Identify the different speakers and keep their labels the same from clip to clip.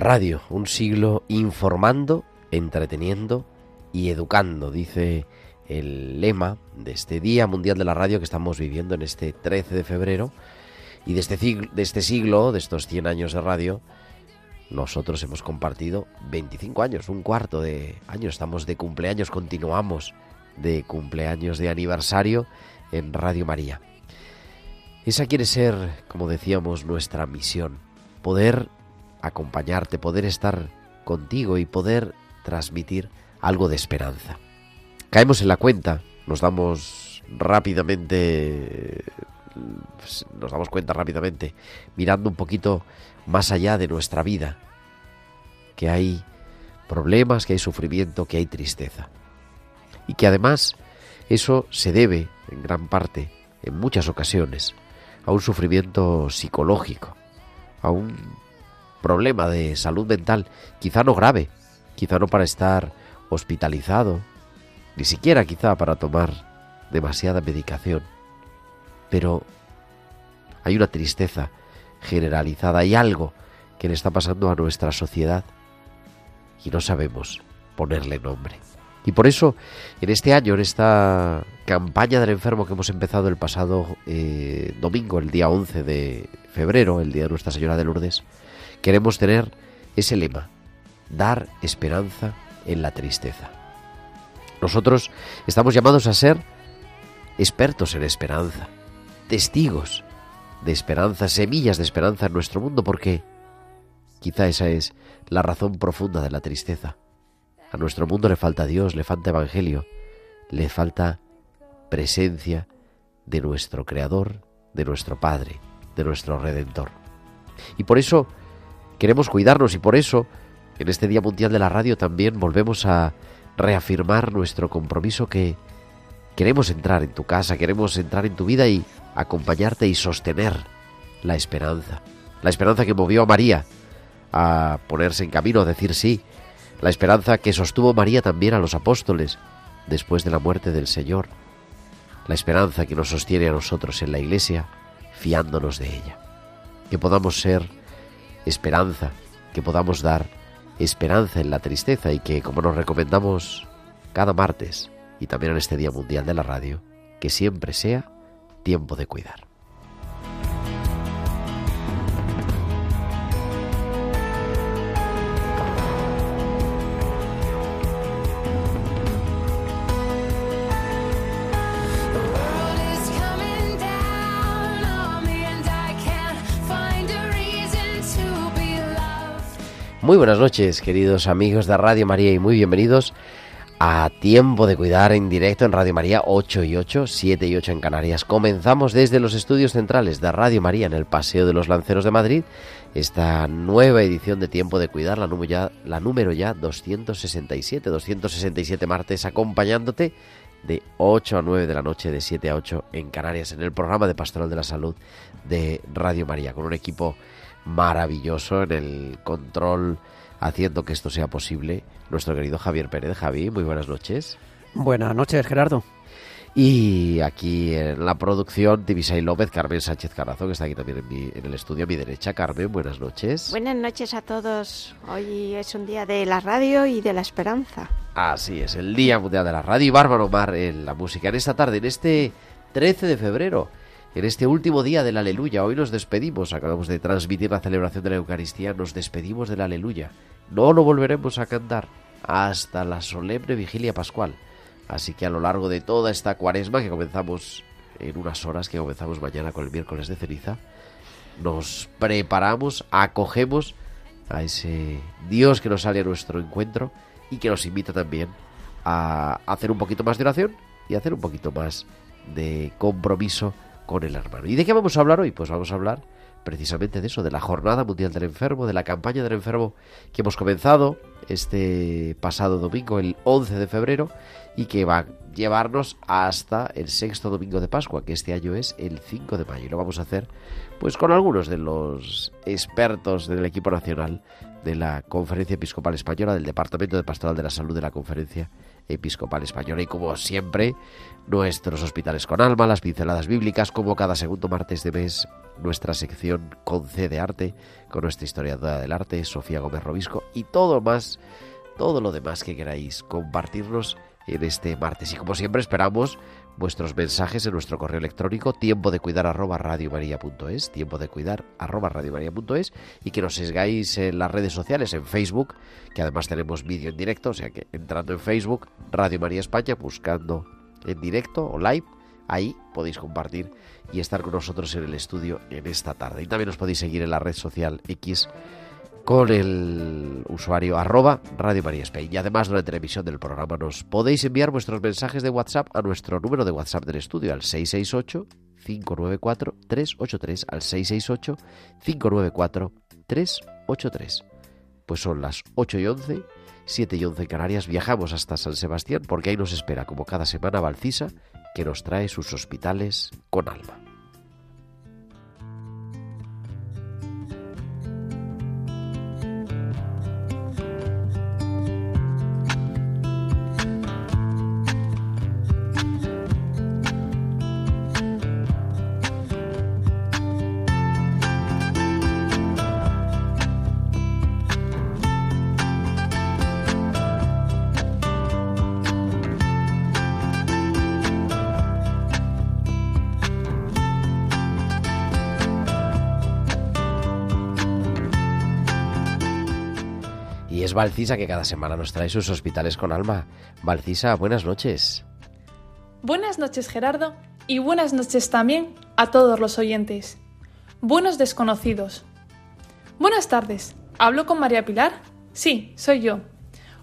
Speaker 1: Radio, un siglo informando, entreteniendo y educando, dice el lema de este Día Mundial de la Radio que estamos viviendo en este 13 de febrero. Y de este, siglo, de este siglo, de estos 100 años de radio, nosotros hemos compartido 25 años, un cuarto de años. Estamos de cumpleaños, continuamos de cumpleaños de aniversario en Radio María. Esa quiere ser, como decíamos, nuestra misión, poder acompañarte, poder estar contigo y poder transmitir algo de esperanza. Caemos en la cuenta, nos damos rápidamente, nos damos cuenta rápidamente, mirando un poquito más allá de nuestra vida, que hay problemas, que hay sufrimiento, que hay tristeza. Y que además eso se debe, en gran parte, en muchas ocasiones, a un sufrimiento psicológico, a un problema de salud mental, quizá no grave, quizá no para estar hospitalizado, ni siquiera quizá para tomar demasiada medicación, pero hay una tristeza generalizada, hay algo que le está pasando a nuestra sociedad y no sabemos ponerle nombre. Y por eso, en este año, en esta campaña del enfermo que hemos empezado el pasado eh, domingo, el día 11 de febrero, el día de Nuestra Señora de Lourdes, queremos tener ese lema, dar esperanza en la tristeza. Nosotros estamos llamados a ser expertos en esperanza, testigos de esperanza, semillas de esperanza en nuestro mundo, porque quizá esa es la razón profunda de la tristeza. A nuestro mundo le falta Dios, le falta Evangelio, le falta presencia de nuestro Creador, de nuestro Padre, de nuestro Redentor. Y por eso queremos cuidarnos y por eso en este Día Mundial de la Radio también volvemos a reafirmar nuestro compromiso que queremos entrar en tu casa, queremos entrar en tu vida y acompañarte y sostener la esperanza. La esperanza que movió a María a ponerse en camino, a decir sí. La esperanza que sostuvo María también a los apóstoles después de la muerte del Señor. La esperanza que nos sostiene a nosotros en la Iglesia, fiándonos de ella. Que podamos ser esperanza, que podamos dar esperanza en la tristeza y que, como nos recomendamos cada martes y también en este Día Mundial de la Radio, que siempre sea tiempo de cuidar. Muy buenas noches, queridos amigos de Radio María, y muy bienvenidos a Tiempo de Cuidar en directo en Radio María 8 y 8, 7 y 8 en Canarias. Comenzamos desde los estudios centrales de Radio María en el Paseo de los Lanceros de Madrid esta nueva edición de Tiempo de Cuidar, la número ya, la número ya 267, 267 martes acompañándote de 8 a 9 de la noche, de 7 a 8 en Canarias, en el programa de Pastoral de la Salud de Radio María, con un equipo maravilloso en el control haciendo que esto sea posible. Nuestro querido Javier Pérez. Javi, muy buenas noches.
Speaker 2: Buenas noches, Gerardo.
Speaker 1: Y aquí en la producción, Divisay López, Carmen Sánchez Carazo, que está aquí también en, mi- en el estudio a mi derecha. Carmen, buenas noches.
Speaker 2: Buenas noches a todos. Hoy es un día de la radio y de la esperanza.
Speaker 1: Así es, el Día Mundial de la Radio y Bárbaro Mar en la música. En esta tarde, en este 13 de febrero, en este último día del Aleluya, hoy nos despedimos. Acabamos de transmitir la celebración de la Eucaristía, nos despedimos del Aleluya. No lo volveremos a cantar hasta la solemne vigilia pascual. Así que a lo largo de toda esta cuaresma que comenzamos en unas horas, que comenzamos mañana con el miércoles de ceniza, nos preparamos, acogemos a ese Dios que nos sale a nuestro encuentro y que nos invita también a hacer un poquito más de oración y hacer un poquito más de compromiso con el hermano. ¿Y de qué vamos a hablar hoy? Pues vamos a hablar precisamente de eso, de la Jornada Mundial del Enfermo, de la campaña del enfermo que hemos comenzado este pasado domingo, el 11 de febrero, y que va a llevarnos hasta el sexto domingo de Pascua, que este año es el 5 de mayo. Y lo vamos a hacer pues con algunos de los expertos del equipo nacional de la Conferencia Episcopal Española, del Departamento de Pastoral de la Salud de la Conferencia Episcopal Española. Y como siempre, nuestros hospitales con alma, las pinceladas bíblicas, como cada segundo martes de mes, nuestra sección con C de arte, con nuestra historiadora del arte, Sofía Gómez Robisco, y todo más, todo lo demás que queráis compartirnos en este martes. Y como siempre, esperamos vuestros mensajes en nuestro correo electrónico tiempo de cuidar arroba radiomaria.es, tiempo de cuidar arroba radiomaria.es y que nos sigáis en las redes sociales, en Facebook, que además tenemos vídeo en directo, o sea que entrando en Facebook, Radio María España, buscando en directo o live, ahí podéis compartir y estar con nosotros en el estudio en esta tarde. Y también nos podéis seguir en la red social X con el usuario arroba Radio María Spain. Y además durante la emisión del programa nos podéis enviar vuestros mensajes de WhatsApp a nuestro número de WhatsApp del estudio al 668 594 383 al 668 594 383. Pues son las 8 y 11, 7 y 11 en Canarias. Viajamos hasta San Sebastián porque ahí nos espera como cada semana Valcisa que nos trae sus hospitales con alma. Valcisa que cada semana nos trae sus hospitales con alma. Valcisa, buenas noches.
Speaker 3: Buenas noches Gerardo y buenas noches también a todos los oyentes. Buenos desconocidos. Buenas tardes. ¿Hablo con María Pilar? Sí, soy yo.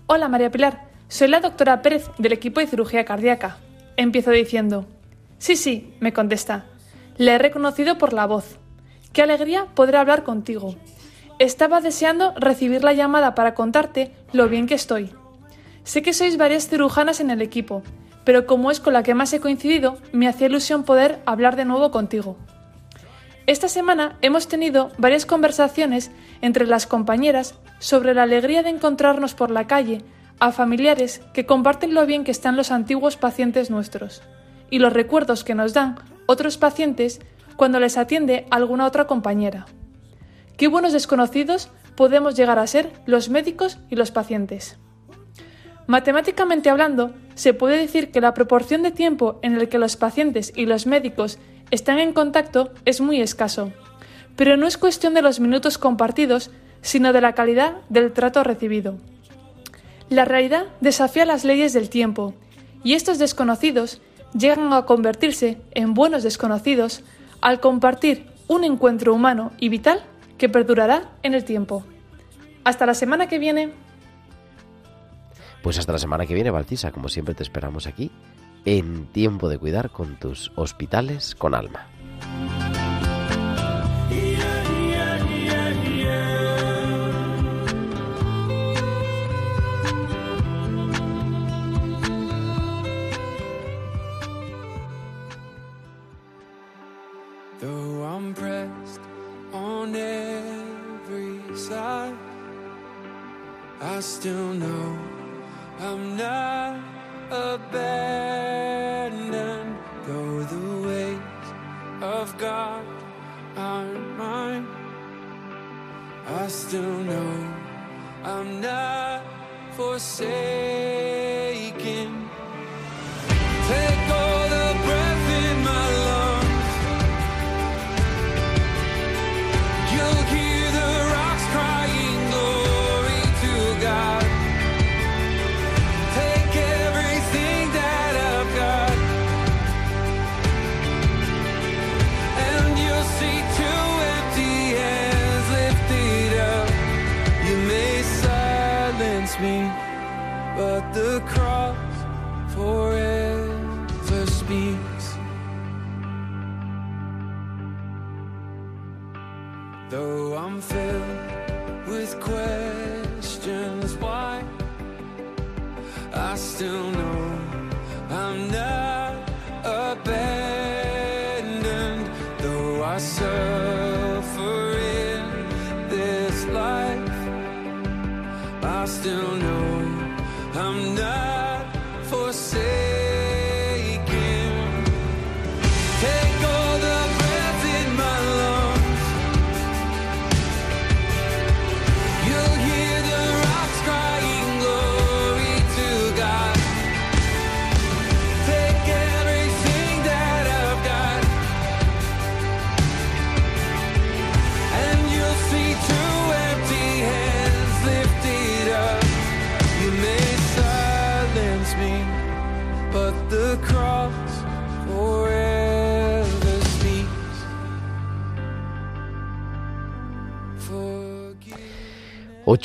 Speaker 3: Hola María Pilar, soy la doctora Pérez del equipo de cirugía cardíaca. Empiezo diciendo. Sí, sí, me contesta. Le he reconocido por la voz. Qué alegría poder hablar contigo. Estaba deseando recibir la llamada para contarte lo bien que estoy. Sé que sois varias cirujanas en el equipo, pero como es con la que más he coincidido, me hacía ilusión poder hablar de nuevo contigo. Esta semana hemos tenido varias conversaciones entre las compañeras sobre la alegría de encontrarnos por la calle a familiares que comparten lo bien que están los antiguos pacientes nuestros y los recuerdos que nos dan otros pacientes cuando les atiende alguna otra compañera. Qué buenos desconocidos podemos llegar a ser los médicos y los pacientes. Matemáticamente hablando, se puede decir que la proporción de tiempo en el que los pacientes y los médicos están en contacto es muy escaso, pero no es cuestión de los minutos compartidos, sino de la calidad del trato recibido. La realidad desafía las leyes del tiempo, y estos desconocidos llegan a convertirse en buenos desconocidos al compartir un encuentro humano y vital que perdurará en el tiempo. Hasta la semana que viene.
Speaker 1: Pues hasta la semana que viene, Valcisa, como siempre te esperamos aquí, en tiempo de cuidar con tus hospitales con alma.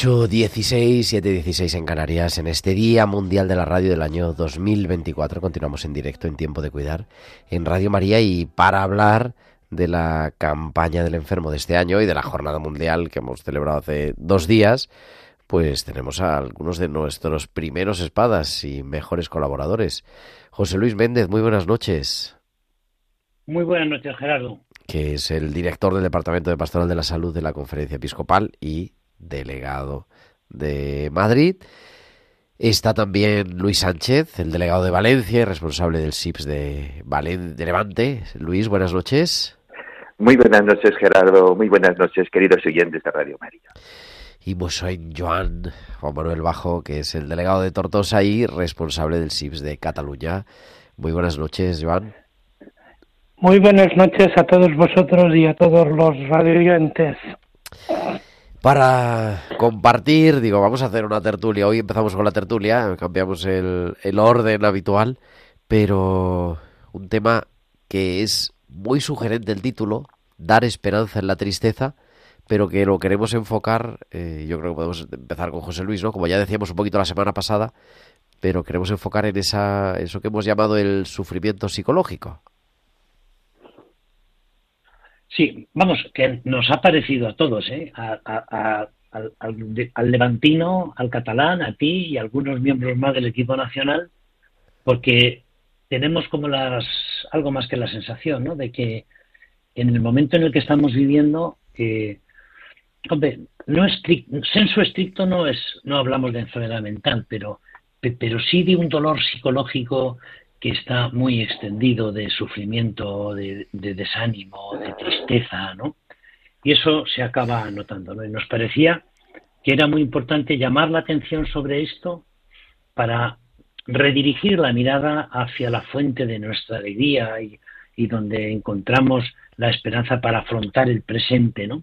Speaker 1: 8.16, 7.16 en Canarias. En este Día Mundial de la Radio del año 2024 continuamos en directo en Tiempo de Cuidar en Radio María y para hablar de la campaña del enfermo de este año y de la Jornada Mundial que hemos celebrado hace dos días, pues tenemos a algunos de nuestros primeros espadas y mejores colaboradores. José Luis Méndez, muy buenas noches,
Speaker 4: Muy buenas noches, Gerardo.
Speaker 1: que es el director del Departamento de Pastoral de la Salud de la Conferencia Episcopal y delegado de Madrid. Está también Luis Sánchez, el delegado de Valencia y responsable del SIPS de, Valen- de Levante. Luis, buenas noches.
Speaker 5: Muy buenas noches, Gerardo. Muy buenas noches, queridos oyentes de Radio María.
Speaker 1: Y pues soy Joan Juan Manuel Bajo, que es el delegado de Tortosa y responsable del SIPS de Cataluña. Muy buenas noches, Joan.
Speaker 6: Muy buenas noches a todos vosotros y a todos los radioyentes.
Speaker 1: Para compartir, digo, vamos a hacer una tertulia. Hoy empezamos con la tertulia, cambiamos el, el orden habitual, pero un tema que es muy sugerente el título, dar esperanza en la tristeza, pero que lo queremos enfocar, eh, yo creo que podemos empezar con José Luis, ¿no? Como ya decíamos un poquito la semana pasada, pero queremos enfocar en esa, eso que hemos llamado el sufrimiento psicológico.
Speaker 4: Sí, vamos, que nos ha parecido a todos, ¿eh? A- a- al, levantino, al catalán, a ti y a algunos miembros más del equipo nacional, porque tenemos como las algo más que la sensación, ¿no? De que en el momento en el que estamos viviendo, eh, hombre, no estric- senso estricto no es, no hablamos de enfermedad mental, pero, pe- pero sí de un dolor psicológico que está muy extendido de sufrimiento, de, de desánimo, de tristeza, ¿no? Y eso se acaba notando, ¿no? Y nos parecía que era muy importante llamar la atención sobre esto para redirigir la mirada hacia la fuente de nuestra alegría y, y donde encontramos la esperanza para afrontar el presente, ¿no?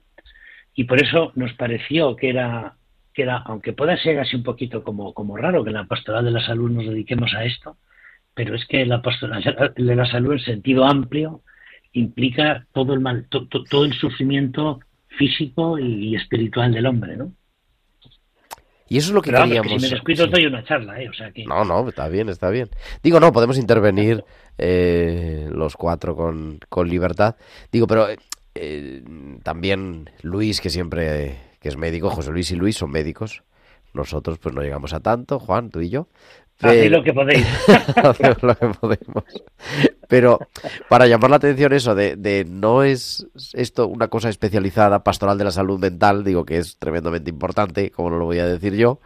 Speaker 4: Y por eso nos pareció que era, que era aunque pueda ser así un poquito como, como raro que en la pastoral de la salud nos dediquemos a esto, pero es que la pastoral de la salud en sentido amplio implica todo el mal, to- to- todo el sufrimiento físico y espiritual del hombre, ¿no?
Speaker 1: Y eso es lo que
Speaker 4: Pero vamos, que
Speaker 1: queríamos.
Speaker 4: si me descuido
Speaker 1: sí.
Speaker 4: doy una charla, ¿eh? O sea que...
Speaker 1: No, no, está bien, está bien. Digo, no, podemos intervenir eh, los cuatro con, con libertad. Digo, pero eh, eh, también Luis, que siempre, que es médico, José Luis y Luis son médicos. Nosotros pues no llegamos a tanto, Juan, tú y yo.
Speaker 4: Haced
Speaker 1: Pero-
Speaker 4: lo que podéis.
Speaker 1: Lo que podemos. Pero para llamar la atención eso de, de no es esto una cosa especializada, pastoral de la salud mental, digo que es tremendamente importante, como no lo voy a decir yo,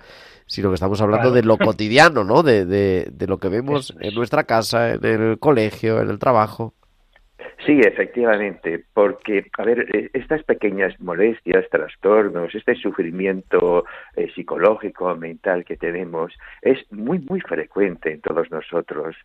Speaker 1: sino que estamos hablando
Speaker 4: Claro.
Speaker 1: de lo cotidiano, ¿no? De, de, de lo que vemos
Speaker 4: es.
Speaker 1: en nuestra casa, en el colegio, en el trabajo.
Speaker 5: Sí, efectivamente, porque, a ver, eh, estas pequeñas molestias, trastornos, este sufrimiento eh, psicológico, mental que tenemos, es muy, muy frecuente en todos nosotros.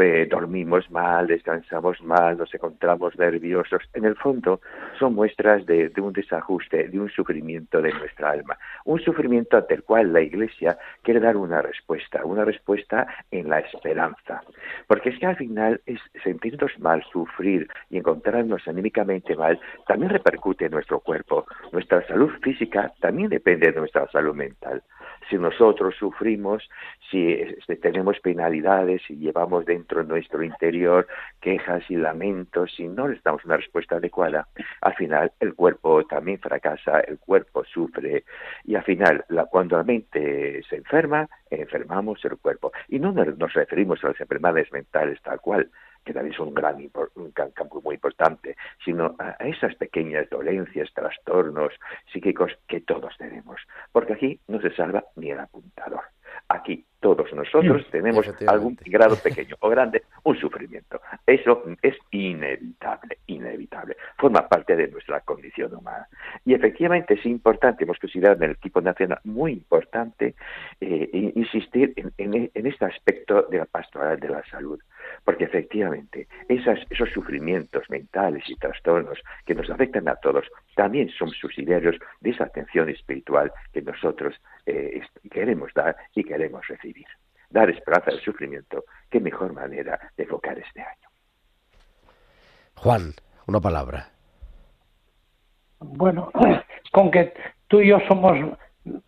Speaker 5: Eh, dormimos mal, descansamos mal, nos encontramos nerviosos. En el fondo, son muestras de un desajuste, de un sufrimiento de nuestra alma. Un sufrimiento ante el cual la Iglesia quiere dar una respuesta, una respuesta en la esperanza. Porque es que al final es sentirnos mal, sufrir, y encontrarnos anímicamente mal también repercute en nuestro cuerpo. Nuestra salud física también depende de nuestra salud mental. Si nosotros sufrimos, si este, tenemos penalidades, si llevamos dentro de nuestro interior quejas y lamentos, si no les damos una respuesta adecuada, al final el cuerpo también fracasa, el cuerpo sufre y al final la, cuando la mente se enferma, enfermamos el cuerpo. Y no nos referimos a las enfermedades mentales tal cual, que también son un gran, un campo muy importante, sino a esas pequeñas dolencias, trastornos psíquicos que todos tenemos. Porque aquí no se salva ni el apuntador. Aquí todos nosotros tenemos algún grado pequeño o grande, un sufrimiento. Eso es inevitable, inevitable. Forma parte de nuestra condición humana. Y efectivamente es importante, hemos considerado en el equipo nacional muy importante eh, insistir en, en, en, este aspecto de la pastoral de la salud. Porque efectivamente esas, esos sufrimientos mentales y trastornos que nos afectan a todos también son subsidiarios de esa atención espiritual que nosotros eh, queremos dar y queremos recibir dar esperanza al sufrimiento, qué mejor manera de enfocar este año.
Speaker 1: Juan, una palabra.
Speaker 6: Bueno, con que tú y yo somos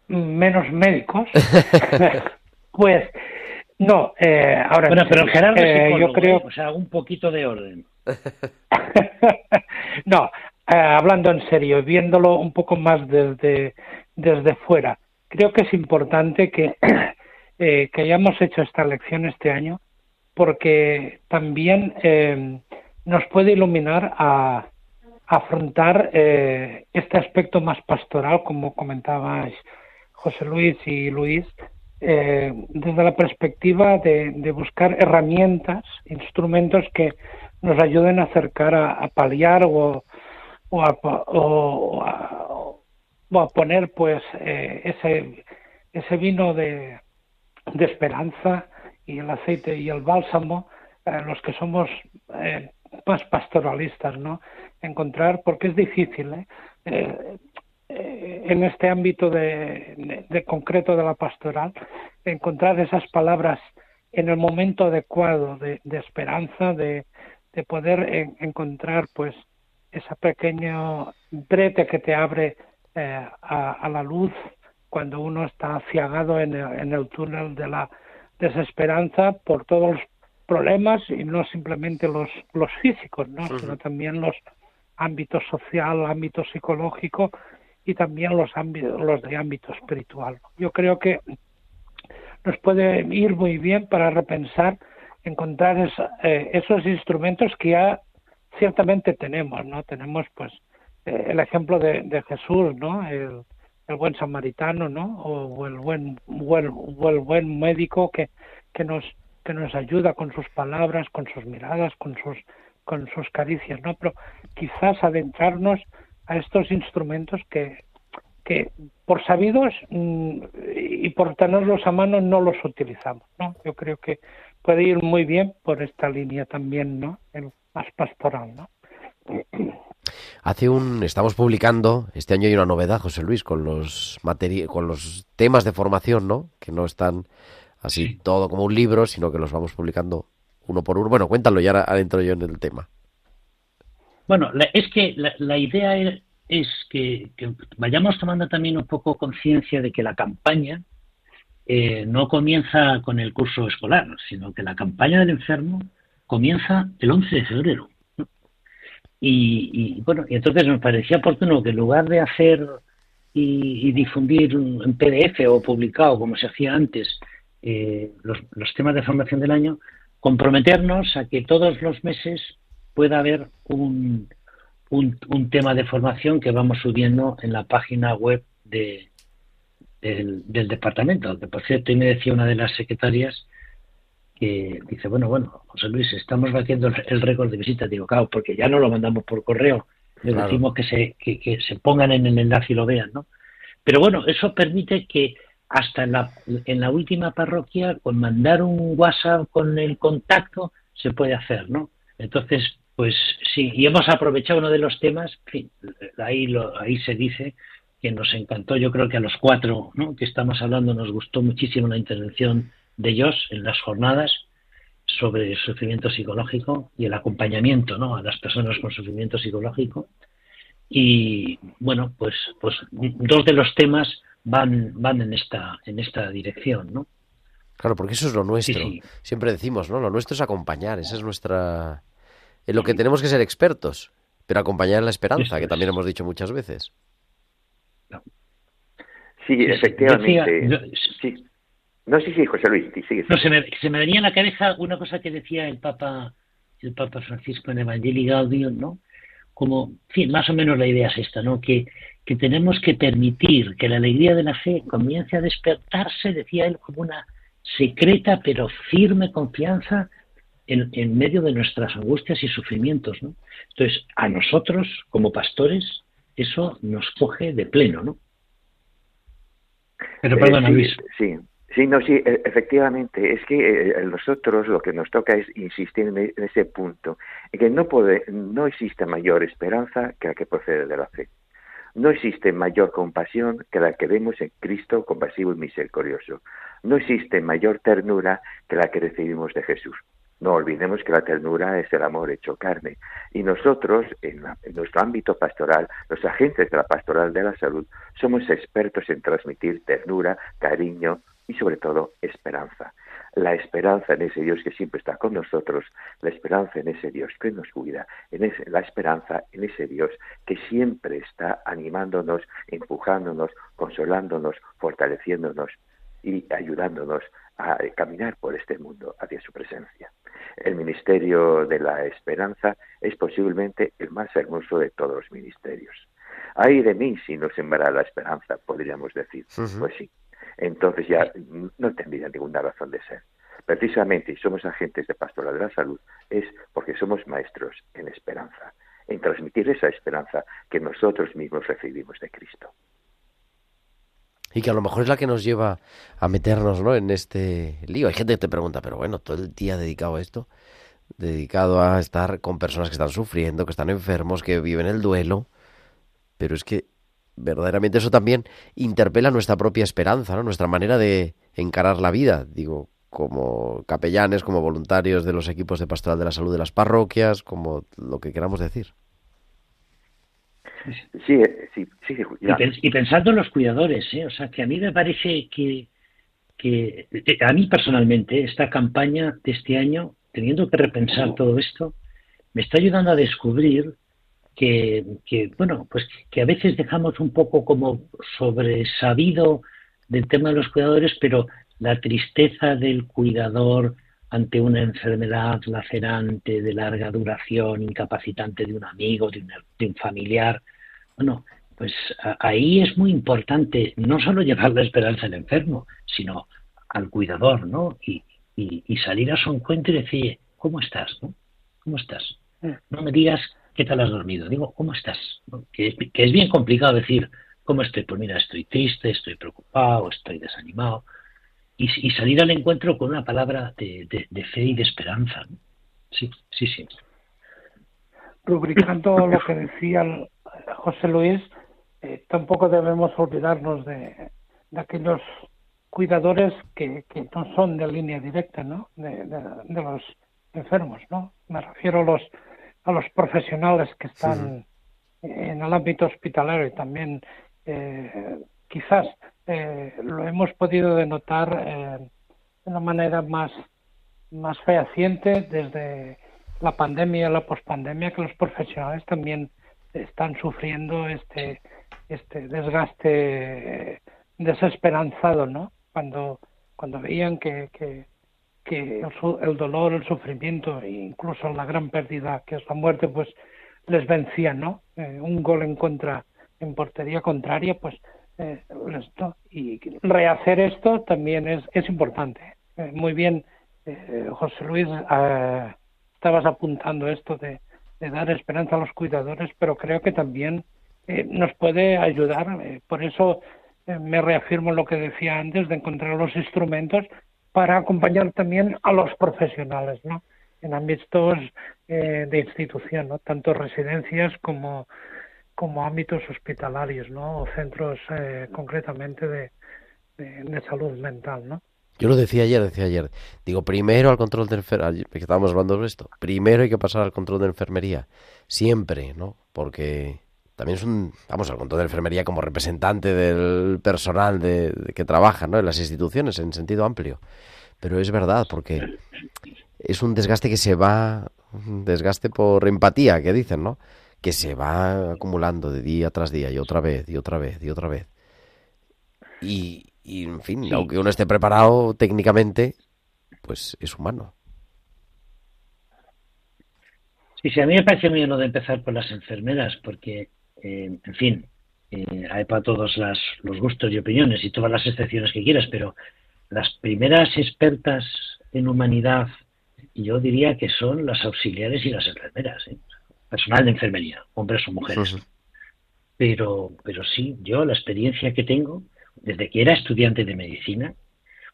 Speaker 6: menos médicos, pues no, eh, ahora
Speaker 4: bueno, pero Gerardo
Speaker 6: eh, yo creo,
Speaker 4: ¿eh? o sea, un poquito de orden.
Speaker 6: no, eh, hablando en serio, viéndolo un poco más desde desde fuera, creo que es importante que eh, que hayamos hecho esta lección este año, porque también eh, nos puede iluminar a, afrontar eh, este aspecto más pastoral, como comentabais José Luis y Luis, eh, desde la perspectiva de, buscar herramientas, instrumentos que nos ayuden a acercar a, paliar o, a, poner pues eh, ese, ese vino de, esperanza y el aceite y el bálsamo, eh, los que somos eh, más pastoralistas, ¿no? Encontrar, porque es difícil, ¿eh? Eh en este ámbito de, de, de, concreto de la pastoral, encontrar esas palabras en el momento adecuado de, de esperanza, de, de poder en, encontrar pues esa pequeña brete que te abre eh, a, a, la luz cuando uno está ciagado en el, en el túnel de la desesperanza por todos los problemas y no simplemente los, los físicos, ¿no? Uh -huh. sino también los ámbitos social, ámbito psicológico y también los ámbitos los de ámbito espiritual. Yo creo que nos puede ir muy bien para repensar, encontrar esa, eh, esos instrumentos que ya ciertamente tenemos, ¿no? Tenemos pues eh, el ejemplo de, Jesús, ¿no? El, buen samaritano, ¿no? O, el buen, o el buen médico que, que nos que nos ayuda con sus palabras, con sus miradas, con sus con sus caricias, ¿no? Pero quizás adentrarnos a estos instrumentos que que por sabidos mmm, y por tenerlos a mano no los utilizamos, ¿no? Yo creo que puede ir muy bien por esta línea también, ¿no? El más pastoral, ¿no?
Speaker 1: Hace un estamos publicando este año hay una novedad, José Luis, con los materi con los temas de formación, ¿no? Que no están así sí. todo como un libro, sino que los vamos publicando uno por uno. Bueno, cuéntalo ya adentro yo en el tema.
Speaker 4: Bueno, la, es que la, la idea es, es que, vayamos tomando también un poco conciencia de que la campaña eh, no comienza con el curso escolar, sino que la campaña del enfermo comienza el 11 de febrero. Y, y, bueno, y entonces me parecía oportuno que en lugar de hacer y, y difundir en PDF o publicado como se hacía antes eh, los, los, temas de formación del año, comprometernos a que todos los meses pueda haber un, un, un tema de formación que vamos subiendo en la página web de, del, del, departamento. Que por cierto, y me decía una de las secretarias que dice, bueno, bueno, José Luis, estamos batiendo el- récord de visitas. Digo, claro, porque ya no lo mandamos por correo, le
Speaker 1: Claro.
Speaker 4: decimos que se, que, que se pongan en el enlace y lo vean, ¿no? Pero bueno, eso permite que hasta en la, en la última parroquia, con mandar un WhatsApp con el contacto, se puede hacer, ¿no? Entonces, pues sí, y hemos aprovechado uno de los temas, en fin, ahí, lo, ahí se dice que nos encantó, yo creo que a los cuatro ¿no? que estamos hablando nos gustó muchísimo la intervención de ellos en las jornadas sobre el sufrimiento psicológico y el acompañamiento ¿no? a las personas con sufrimiento psicológico. Y bueno, pues, pues dos de los temas van, van en esta, en esta dirección, ¿no?
Speaker 1: Claro, porque eso es lo nuestro.
Speaker 4: Sí, sí.
Speaker 1: Siempre decimos, ¿no? Lo nuestro es acompañar, esa es nuestra... En lo que tenemos que ser expertos, pero acompañar en la esperanza, que también hemos dicho muchas veces.
Speaker 5: Sí,
Speaker 4: sí.
Speaker 5: efectivamente.
Speaker 4: Decía- yo-
Speaker 5: sí. No, sí, sí, José Luis, sí, sigue.
Speaker 4: No, se me, se me venía a la cabeza una cosa que decía el Papa, el Papa Francisco en Evangelii Gaudium, ¿no? Como, en fin, más o menos la idea es esta, ¿no? Que, que tenemos que permitir que la alegría de la fe comience a despertarse, decía él, como una secreta pero firme confianza en, en medio de nuestras angustias y sufrimientos, ¿no? Entonces, a nosotros, como pastores, eso nos coge de pleno, ¿no? Pero
Speaker 5: Eh,
Speaker 4: perdona,
Speaker 5: sí,
Speaker 4: Luis.
Speaker 5: Sí, sí, no, sí, e- efectivamente. Es que eh, a nosotros lo que nos toca es insistir en, e- en ese punto, en que no, puede, no existe mayor esperanza que la que procede de la fe. No existe mayor compasión que la que vemos en Cristo compasivo y misericordioso. No existe mayor ternura que la que recibimos de Jesús. No olvidemos que la ternura es el amor hecho carne. Y nosotros, en, nuestro ámbito pastoral, los agentes de la pastoral de la salud, somos expertos en transmitir ternura, cariño y sobre todo esperanza. La esperanza en ese Dios que siempre está con nosotros, la esperanza en ese Dios que nos cuida, en ese- la esperanza en ese Dios que siempre está animándonos, empujándonos, consolándonos, fortaleciéndonos y ayudándonos a caminar por este mundo hacia su presencia. El ministerio de la esperanza es posiblemente el más hermoso de todos los ministerios. Ay de mí si no sembrara la esperanza, podríamos decir. Pues sí. Entonces ya no tendría ninguna razón de ser. Precisamente, y somos agentes de pastoral de la salud, es porque somos maestros en esperanza, en transmitir esa esperanza que nosotros mismos recibimos de Cristo.
Speaker 1: Y que a lo mejor es la que nos lleva a meternos ¿no? en este lío. Hay gente que te pregunta, pero bueno, todo el día dedicado a esto, dedicado a estar con personas que están sufriendo, que están enfermos, que viven el duelo. Pero es que verdaderamente eso también interpela nuestra propia esperanza, ¿no? nuestra manera de encarar la vida. Digo, como capellanes, como voluntarios de los equipos de pastoral de la salud de las parroquias, como lo que queramos decir.
Speaker 5: Sí, eh, sí, sí, sí,
Speaker 4: Y,
Speaker 5: ya.
Speaker 4: pens- y pensando en los cuidadores, ¿eh? o sea, que a mí me parece que, que eh, a mí personalmente esta campaña de este año, teniendo que repensar todo esto, me está ayudando a descubrir que, que, bueno, pues que a veces dejamos un poco como sobresabido del tema de los cuidadores, pero la tristeza del cuidador ante una enfermedad lacerante de larga duración, incapacitante de un amigo, de un, de un familiar, bueno, pues ahí es muy importante no solo llevar la esperanza al enfermo, sino al cuidador, ¿no? Y, y- salir a su encuentro y decir, ¿cómo estás? ¿no? ¿Cómo estás? No me digas qué tal has dormido, digo, ¿cómo estás? Que, es- que es bien complicado decir, ¿cómo estoy? Pues mira, estoy triste, estoy preocupado, estoy desanimado. Y, y salir al encuentro con una palabra de, de- de fe y de esperanza. ¿no? Sí, sí, sí.
Speaker 6: rubricando lo que decía José Luis, eh, tampoco debemos olvidarnos de, de aquellos cuidadores que, que no son de línea directa, ¿no? De, de- de los enfermos, ¿no? Me refiero a los a los profesionales que están en el ámbito hospitalario y también eh, quizás eh, lo hemos podido denotar eh, de una manera más más fehaciente desde la pandemia, la pospandemia, que los profesionales también están sufriendo este este desgaste desesperanzado, ¿no? Cuando cuando veían que, que, que el, el dolor, el sufrimiento e incluso la gran pérdida que es la muerte, pues les vencía, ¿no? Eh, un gol en contra en portería contraria, pues eh, y rehacer esto también es, importante. Eh, muy bien eh, José Luis, eh, estabas apuntando esto de, dar esperanza a los cuidadores, pero creo que también eh, nos puede ayudar. eh, por eso me reafirmo lo que decía antes de encontrar los instrumentos para acompañar también a los profesionales, ¿no? En ámbitos de institución, ¿no? Tanto residencias como como ámbitos hospitalarios, ¿no? O centros eh, concretamente de, de, salud mental, ¿no?
Speaker 1: Yo lo decía ayer, decía ayer. Digo, primero al control de enfermería, que estábamos hablando de esto, primero hay que pasar al control de enfermería, siempre, ¿no? Porque también es un, vamos, al control de enfermería como representante del personal de, de que trabaja, ¿no? En las instituciones, en sentido amplio. Pero es verdad, porque es un desgaste que se va, un desgaste por empatía, que dicen, ¿no? Que se va acumulando de día tras día y otra vez, y otra vez, y otra vez. Y, y en fin,
Speaker 4: Sí.
Speaker 1: aunque uno esté preparado técnicamente, pues es humano.
Speaker 4: Sí, sí, a mí me parece muy bien lo de empezar por las enfermeras, porque, eh, en fin, eh, hay para todos las, los gustos y opiniones y todas las excepciones que quieras, pero las primeras expertas en humanidad, yo diría que son las auxiliares y las enfermeras, ¿eh? Personal de enfermería, hombres o mujeres. Pero, pero sí, yo la experiencia que tengo, desde que era estudiante de medicina,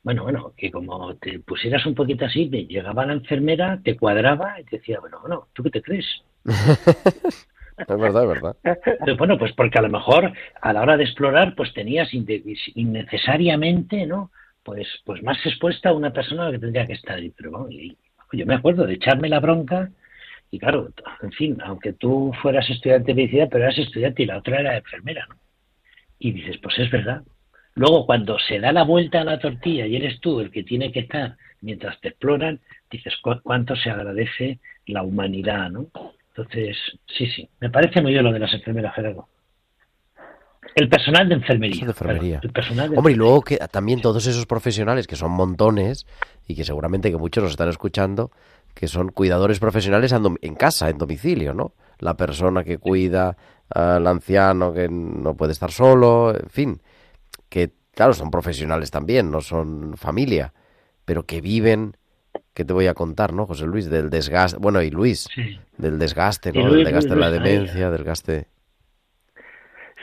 Speaker 4: bueno, bueno, que como te pusieras un poquito así, te llegaba la enfermera, te cuadraba y te decía, bueno, bueno, ¿tú qué te crees?
Speaker 1: Es verdad, es verdad.
Speaker 4: Bueno, pues porque a lo mejor a la hora de explorar, pues tenías innecesariamente, ¿no? Pues, pues más expuesta a una persona a la que tendría que estar. Pero bueno, yo me acuerdo de echarme la bronca y claro, en fin, aunque tú fueras estudiante de medicina, pero eras estudiante y la otra era enfermera, ¿no? Y dices, pues es verdad. Luego, cuando se da la vuelta a la tortilla y eres tú el que tiene que estar mientras te exploran, dices cu- cuánto se agradece la humanidad, ¿no? Entonces, sí, sí, me parece muy bien lo de las enfermeras, Gerardo. El personal de enfermería.
Speaker 1: De enfermería.
Speaker 4: perdón, el personal de
Speaker 1: Hombre, y
Speaker 4: enfermería.
Speaker 1: luego que también todos esos profesionales, que son montones, y que seguramente que muchos nos están escuchando, que son cuidadores profesionales en casa, en domicilio, ¿no? La persona que cuida al anciano que no puede estar solo, en fin, que claro, son profesionales también, no son familia, pero que viven, ¿qué te voy a contar, no, José Luis? Del desgaste, bueno, y Luis,
Speaker 4: Sí.
Speaker 1: del desgaste, ¿no?
Speaker 4: Luis,
Speaker 1: del desgaste de la demencia, del desgaste...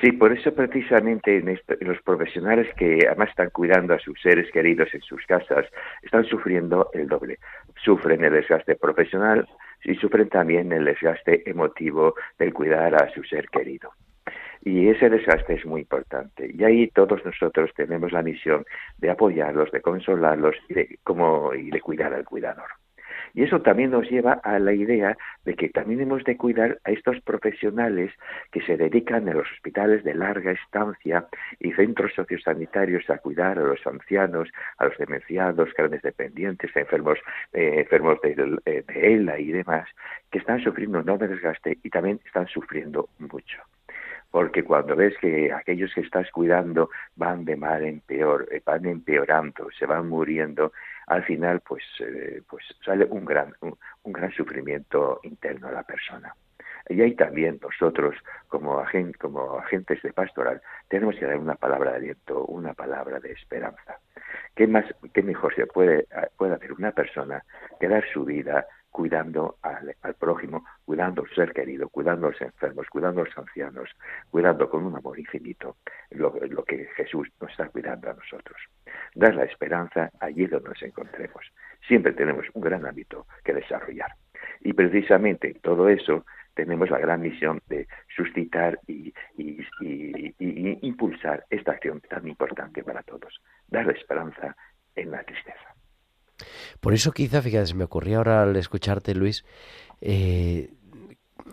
Speaker 5: Sí, por eso precisamente en esto- los profesionales que además están cuidando a sus seres queridos en sus casas están sufriendo el doble. Sufren el desgaste profesional y sufren también el desgaste emotivo del cuidar a su ser querido. Y ese desgaste es muy importante. Y ahí todos nosotros tenemos la misión de apoyarlos, de consolarlos y de, como, y de cuidar al cuidador. Y eso también nos lleva a la idea de que también hemos de cuidar a estos profesionales que se dedican en los hospitales de larga estancia y centros sociosanitarios a cuidar a los ancianos, a los demenciados, grandes dependientes, a enfermos, eh, enfermos de, eh, de ELA y demás, que están sufriendo un enorme desgaste y también están sufriendo mucho. Porque cuando ves que aquellos que estás cuidando van de mal en peor, eh, van empeorando, se van muriendo, al final pues, eh, pues sale un gran, un, gran sufrimiento interno a la persona. Y ahí también nosotros, como, agen- como agentes de pastoral, tenemos que dar una palabra de aliento, una palabra de esperanza. ¿Qué, más, qué mejor se puede, puede hacer una persona que dar su vida cuidando al, al prójimo, cuidando al ser querido, cuidando a los enfermos, cuidando a los ancianos, cuidando con un amor infinito lo, que Jesús nos está cuidando a nosotros. Dar la esperanza allí donde nos encontremos. Siempre tenemos un gran hábito que desarrollar. Y precisamente en todo eso tenemos la gran misión de suscitar y, y impulsar esta acción tan importante para todos. Dar la esperanza en la tristeza.
Speaker 1: Por eso quizá, fíjate, se me ocurría ahora al escucharte, Luis, eh,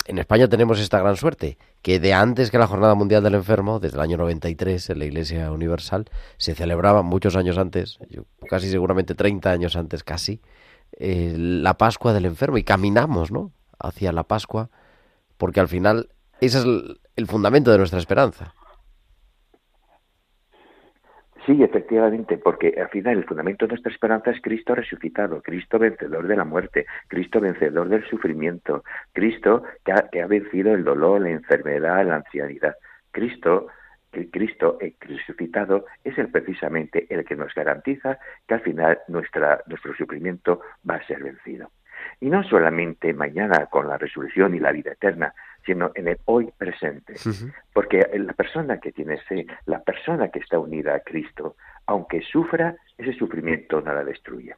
Speaker 1: en España tenemos esta gran suerte, que de antes que la Jornada Mundial del Enfermo, desde el año 93 en la Iglesia Universal, se celebraba muchos años antes, casi seguramente 30 años antes casi, eh, la Pascua del Enfermo y caminamos, ¿no? Hacia la Pascua, porque al final ese es el fundamento de nuestra esperanza.
Speaker 5: Sí, efectivamente, porque al final el fundamento de nuestra esperanza es Cristo resucitado, Cristo vencedor de la muerte, Cristo vencedor del sufrimiento, Cristo que ha, que ha vencido el dolor, la enfermedad, la ancianidad. Cristo que Cristo el resucitado es el precisamente el que nos garantiza que al final nuestra, nuestro sufrimiento va a ser vencido. Y no solamente mañana con la resurrección y la vida eterna, sino en el hoy presente. Porque la persona que tiene fe, la persona que está unida a Cristo, aunque sufra, ese sufrimiento no la destruye.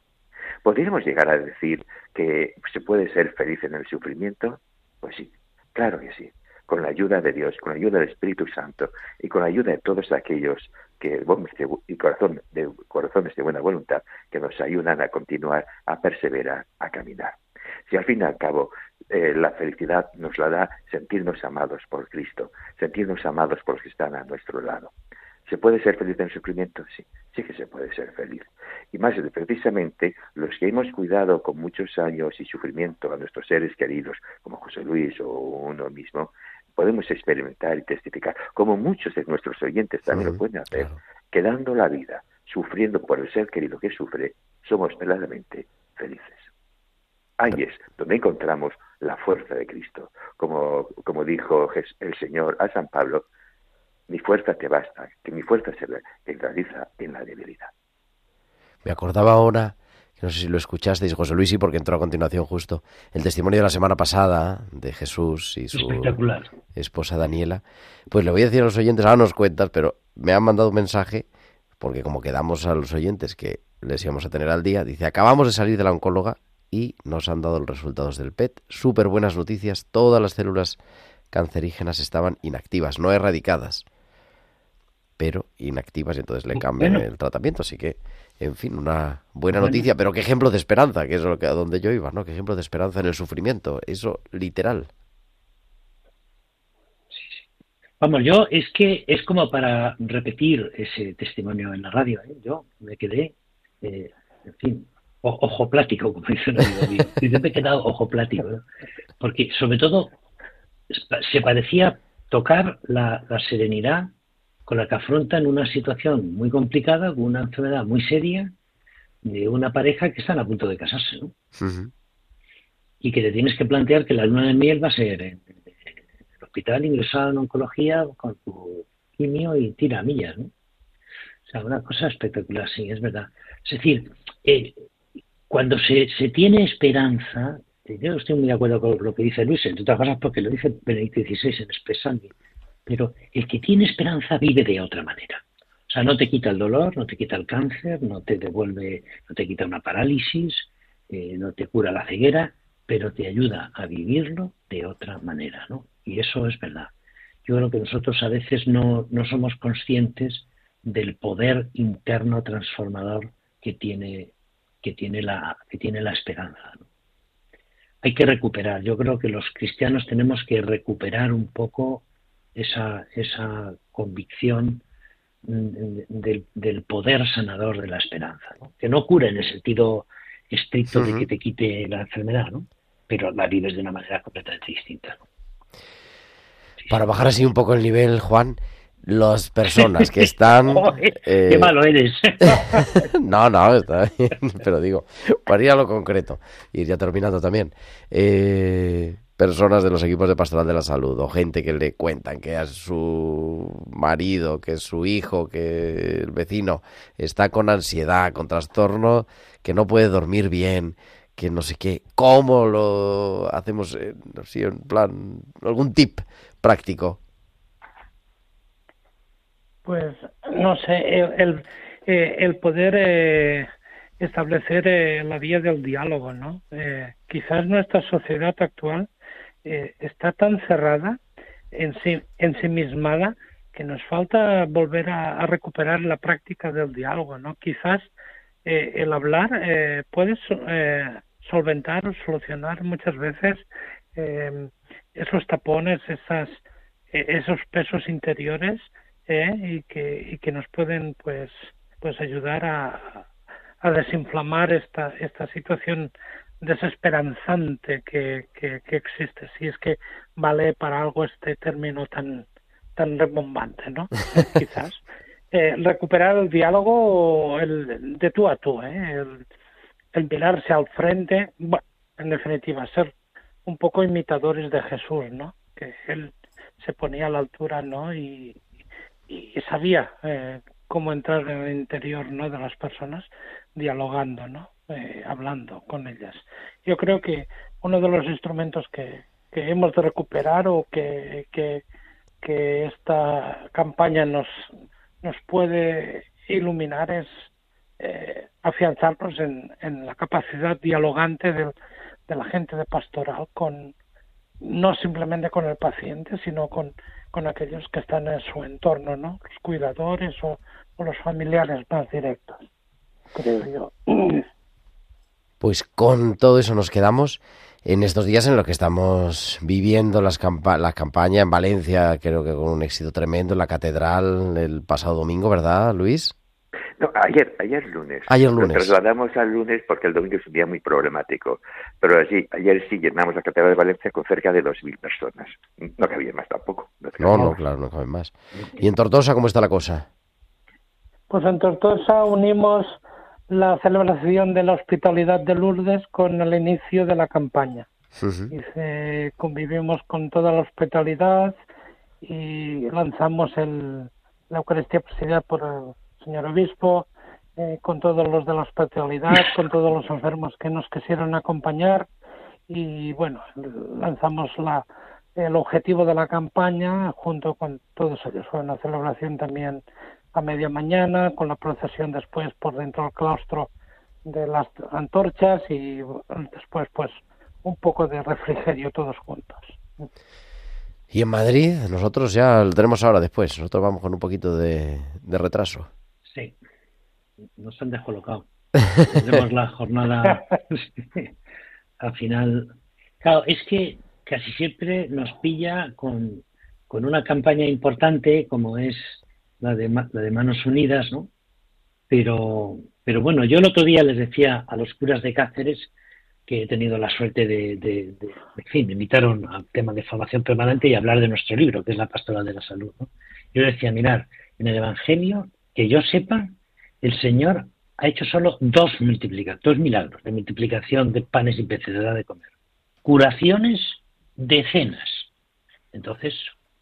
Speaker 5: ¿Podríamos llegar a decir que se puede ser feliz en el sufrimiento? Pues sí, claro que sí. Con la ayuda de Dios, con la ayuda del Espíritu Santo y con la ayuda de todos aquellos que y corazón de corazones de buena voluntad que nos ayudan a continuar, a perseverar, a caminar. Si al fin y al cabo eh, la felicidad nos la da sentirnos amados por Cristo, sentirnos amados por los que están a nuestro lado. ¿Se puede ser feliz en sufrimiento? Sí, sí que se puede ser feliz. Y más precisamente los que hemos cuidado con muchos años y sufrimiento a nuestros seres queridos, como José Luis o uno mismo, podemos experimentar y testificar, como muchos de nuestros oyentes también lo pueden hacer, que dando la vida, sufriendo por el ser querido que sufre, somos verdaderamente felices. Ahí es donde encontramos la fuerza de Cristo. Como, como dijo el Señor a San Pablo, mi fuerza te basta, que mi fuerza se realiza en la debilidad.
Speaker 1: Me acordaba ahora, no sé si lo escuchasteis, José Luis, y porque entró a continuación justo, el testimonio de la semana pasada de Jesús y su esposa Daniela. Pues le voy a decir a los oyentes, ahora nos cuentas, pero me han mandado un mensaje, porque como quedamos a los oyentes que les íbamos a tener al día, dice, acabamos de salir de la oncóloga y nos han dado los resultados del PET. Súper buenas noticias, todas las células cancerígenas estaban inactivas, no erradicadas, pero inactivas y entonces le cambian el tratamiento. Así que, en fin, una buena noticia, pero qué ejemplo de esperanza, que es lo que a donde yo iba, ¿no? Qué ejemplo de esperanza en el sufrimiento, eso literal.
Speaker 4: Vamos, yo es que es como para repetir ese testimonio en la radio. ¿eh? Yo me quedé, eh, en fin, ojo plático, como dice un amigo mío. Yo me he quedado ojo plático, porque sobre todo se parecía tocar la, serenidad con la que afrontan una situación muy complicada, con una enfermedad muy seria, de una pareja que están a punto de casarse, ¿no? Y que te tienes que plantear que la luna de miel va a ser en, el hospital ingresado en oncología con tu quimio y tira millas, ¿no? O sea, una cosa espectacular, sí, es verdad. Es decir, eh, cuando se, se tiene esperanza, yo estoy muy de acuerdo con lo que dice Luis, entre otras cosas porque lo dice Benedicto XVI en Expresandi, pero el que tiene esperanza vive de otra manera. O sea, no te quita el dolor, no te quita el cáncer, no te devuelve, no te quita una parálisis, eh, no te cura la ceguera, pero te ayuda a vivirlo de otra manera, ¿no? Y eso es verdad. Yo creo que nosotros a veces no, no somos conscientes del poder interno transformador que tiene que tiene la, que tiene la esperanza. Hay que recuperar, yo creo que los cristianos tenemos que recuperar un poco esa, esa convicción mm, del, poder sanador de la esperanza, que no cura en el sentido estricto de que te quite la enfermedad, ¿no? pero la vives de una manera completamente distinta.
Speaker 1: Para bajar así un poco el nivel, Juan, las personas que están...
Speaker 4: ¡Qué eh, malo eres!
Speaker 1: no, no, está bien, pero digo, para ir a lo concreto, y ya terminando también, eh, personas de los equipos de pastoral de la salud o gente que le cuentan que a su marido, que su hijo, que el vecino está con ansiedad, con trastorno, que no puede dormir bien, que no sé qué, ¿cómo lo hacemos? no sé, en plan, algún tip práctico
Speaker 6: pues no sé, el, el, eh, poder eh, establecer eh, la vía del diálogo, ¿no? quizás nuestra sociedad actual está tan cerrada, en sí, ensimismada, que nos falta volver a, recuperar la práctica del diálogo, ¿no? Quizás el hablar puede solventar o solucionar muchas veces esos tapones, esas, esos pesos interiores ¿eh? y, que, y que nos pueden pues pues ayudar a, a desinflamar esta, esta situación desesperanzante que, que, existe, si es que vale para algo este término tan, tan rebombante, ¿no? Quizás. Eh, recuperar el diálogo el, de tú a tú, ¿eh? el, el mirarse al frente, bueno, en definitiva, ser un poco imitadores de Jesús, ¿no? Que él se ponía a la altura, ¿no? Y, y sabía eh, cómo entrar en el interior ¿no? de las personas dialogando, ¿no? Eh, hablando con ellas. Yo creo que uno de los instrumentos que, que hemos de recuperar o que, que, que esta campaña nos, nos puede iluminar es eh, afianzarnos en, en, la capacidad dialogante del, de la gente de pastoral con no simplemente con el paciente, sino con, con aquellos que están en su entorno, ¿no? Los cuidadores o, o los familiares más directos, creo yo.
Speaker 1: Pues con todo eso nos quedamos en estos días en los que estamos viviendo las campa la campaña en Valencia, creo que con un éxito tremendo, en la catedral el pasado domingo, ¿verdad, Luis?
Speaker 5: No, ayer, ayer lunes.
Speaker 1: Ayer lunes.
Speaker 5: Lo trasladamos al lunes porque el domingo es un día muy problemático. Pero así, ayer sí llenamos la Catedral de Valencia con cerca de 2.000 personas. No cabía más tampoco.
Speaker 1: No, no, claro, no cabe más. ¿Y en Tortosa cómo está la cosa?
Speaker 6: Pues en Tortosa unimos la celebración de la hospitalidad de Lourdes con el inicio de la campaña. Y se, convivimos con toda la hospitalidad y lanzamos el, la Eucaristía presidida por el señor obispo, eh, con todos los de la hospitalidad, con todos los enfermos que nos quisieron acompañar y bueno, lanzamos la, el objetivo de la campaña junto con todos ellos. Fue una celebración también a media mañana, con la procesión después por dentro del claustro de las antorchas y después pues un poco de refrigerio todos juntos.
Speaker 1: Y en Madrid, nosotros ya lo tenemos ahora después, nosotros vamos con un poquito de, de retraso.
Speaker 4: Nos han descolocado. Tenemos la jornada al final. Claro, es que casi siempre nos pilla con, con una campaña importante como es la de, la de Manos Unidas, ¿no? Pero, pero bueno, yo el otro día les decía a los curas de Cáceres que he tenido la suerte de, en fin, me invitaron al tema de formación permanente y hablar de nuestro libro, que es la Pastoral de la Salud. ¿no? Yo decía, mirar, en el Evangelio, que yo sepa, el Señor ha hecho solo dos multiplicaciones, dos milagros de multiplicación de panes y peces de dar de comer. Curaciones, decenas. Entonces,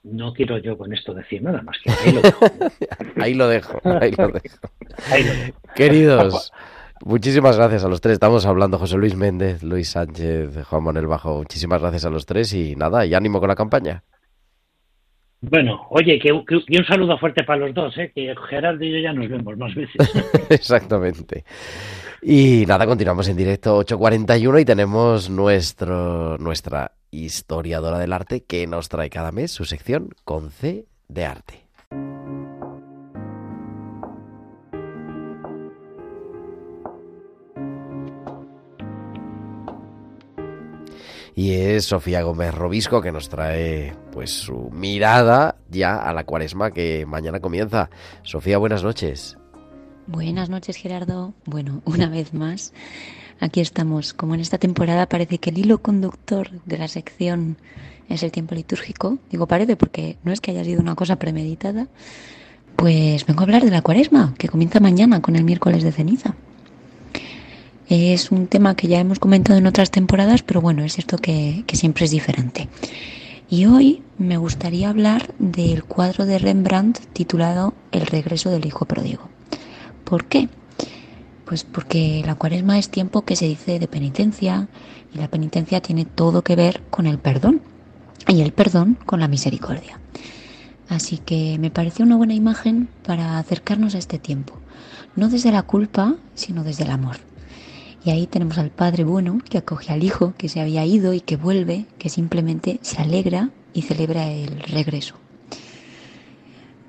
Speaker 4: no quiero yo con esto decir nada más que ahí lo dejo.
Speaker 1: ahí lo dejo, ahí lo dejo. Ahí lo dejo. Queridos, muchísimas gracias a los tres. Estamos hablando José Luis Méndez, Luis Sánchez, Juan Manuel Bajo. Muchísimas gracias a los tres y nada, y ánimo con la campaña.
Speaker 4: Bueno, oye, que, un saludo fuerte para los dos, ¿eh? que Gerardo y yo ya nos vemos más veces.
Speaker 1: Exactamente. Y nada, continuamos en directo 8.41 y tenemos nuestro, nuestra historiadora del arte que nos trae cada mes su sección con C de arte. Y es Sofía Gómez Robisco que nos trae pues su mirada ya a la cuaresma que mañana comienza. Sofía, buenas noches.
Speaker 7: Buenas noches, Gerardo. Bueno, una vez más, aquí estamos. Como en esta temporada parece que el hilo conductor de la sección es el tiempo litúrgico. Digo parece porque no es que haya sido una cosa premeditada. Pues vengo a hablar de la cuaresma, que comienza mañana con el miércoles de ceniza. Es un tema que ya hemos comentado en otras temporadas, pero bueno, es cierto que, siempre es diferente. Y hoy me gustaría hablar del cuadro de Rembrandt titulado El regreso del hijo pródigo. ¿Por qué? Pues porque la cuaresma es tiempo que se dice de penitencia y la penitencia tiene todo que ver con el perdón y el perdón con la misericordia. Así que me pareció una buena imagen para acercarnos a este tiempo, no desde la culpa, sino desde el amor. Y ahí tenemos al Padre bueno que acoge al Hijo que se había ido y que vuelve, que simplemente se alegra y celebra el regreso.